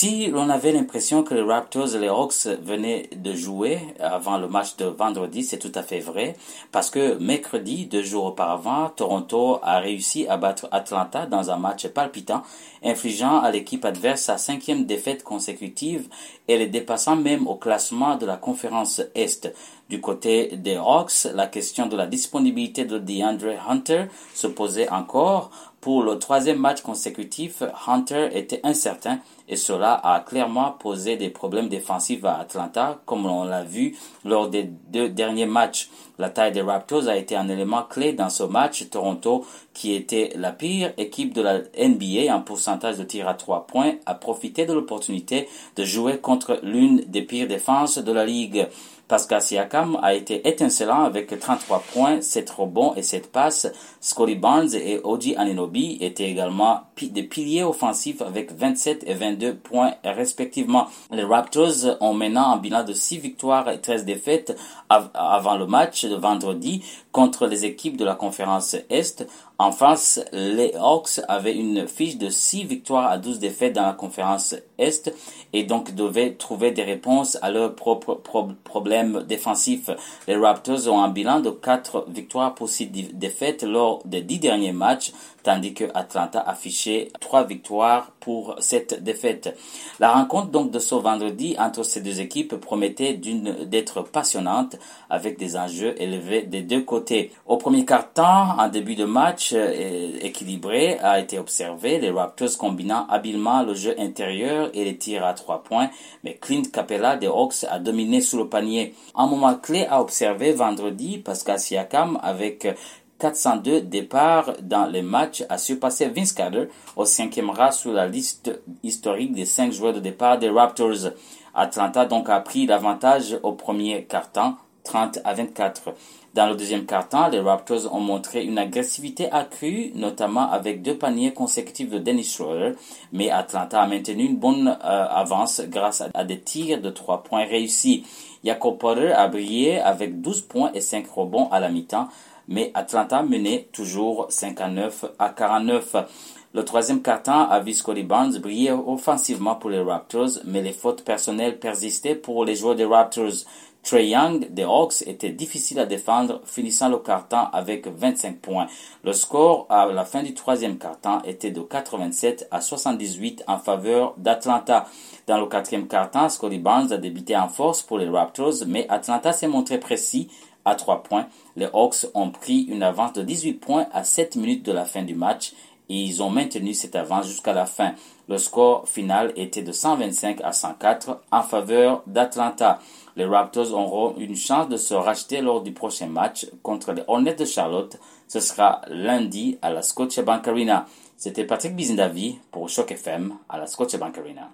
Si l'on avait l'impression que les Raptors et les Hawks venaient de jouer avant le match de vendredi, c'est tout à fait vrai, parce que mercredi, deux jours auparavant, Toronto a réussi à battre Atlanta dans un match palpitant, infligeant à l'équipe adverse sa cinquième défaite consécutive et les dépassant même au classement de la conférence Est. Du côté des Hawks, la question de la disponibilité de DeAndre Hunter se posait encore. Pour le troisième match consécutif, Hunter était incertain et cela a clairement posé des problèmes défensifs à Atlanta, comme on l'a vu lors des deux derniers matchs. La taille des Raptors a été un élément clé dans ce match. Toronto, qui était la pire équipe de la NBA en pourcentage de tir à trois points, a profité de l'opportunité de jouer contre l'une des pires défenses de la ligue. Pascal Siakam a été étincelant avec 33 points, 7 rebonds et 7 passes. Scotty Barnes et Oji Aninobi étaient également des piliers offensifs avec 27 et 22 points respectivement. Les Raptors ont maintenant un bilan de 6 victoires et 13 défaites avant le match de vendredi contre les équipes de la conférence Est. En face, les Hawks avaient une fiche de 6 victoires à 12 défaites dans la conférence Est et donc devaient trouver des réponses à leurs propres problèmes défensifs. Les Raptors ont un bilan de 4 victoires pour 6 défaites lors des 10 derniers matchs, tandis que Atlanta affichait 3 victoires pour cette défaite. La rencontre donc de ce vendredi entre ces deux équipes promettait d'être passionnante avec des enjeux élevés des deux côtés. Au premier quart-temps, en début de match euh, équilibré a été observé, les Raptors combinant habilement le jeu intérieur et les tirs à trois points, mais Clint Capella des Hawks a dominé sous le panier. Un moment clé à observer vendredi, Pascal Siakam avec 402 départs dans les matchs a surpassé Vince Carter au cinquième rang sur la liste historique des cinq joueurs de départ des Raptors. Atlanta donc a pris l'avantage au premier quart-temps, 30 à 24. Dans le deuxième quart-temps, les Raptors ont montré une agressivité accrue, notamment avec deux paniers consécutifs de Dennis Schroeder, mais Atlanta a maintenu une bonne euh, avance grâce à, des tirs de trois points réussis. Jacob Potter a brillé avec 12 points et 5 rebonds à la mi-temps, mais Atlanta menait toujours 59 à 49. Le troisième a vu Scotty Barnes briller offensivement pour les Raptors, mais les fautes personnelles persistaient pour les joueurs des Raptors. Trey Young des Hawks était difficile à défendre, finissant le quart-temps avec 25 points. Le score à la fin du troisième quart-temps était de 87 à 78 en faveur d'Atlanta. Dans le quatrième quart-temps, Scotty Barnes a débuté en force pour les Raptors, mais Atlanta s'est montré précis à 3 points. Les Hawks ont pris une avance de 18 points à 7 minutes de la fin du match et ils ont maintenu cette avance jusqu'à la fin. Le score final était de 125 à 104 en faveur d'Atlanta. Les Raptors auront une chance de se racheter lors du prochain match contre les Hornets de Charlotte. Ce sera lundi à la Scotiabank Arena. C'était Patrick Bizindavi pour Choc FM à la Scotiabank Arena.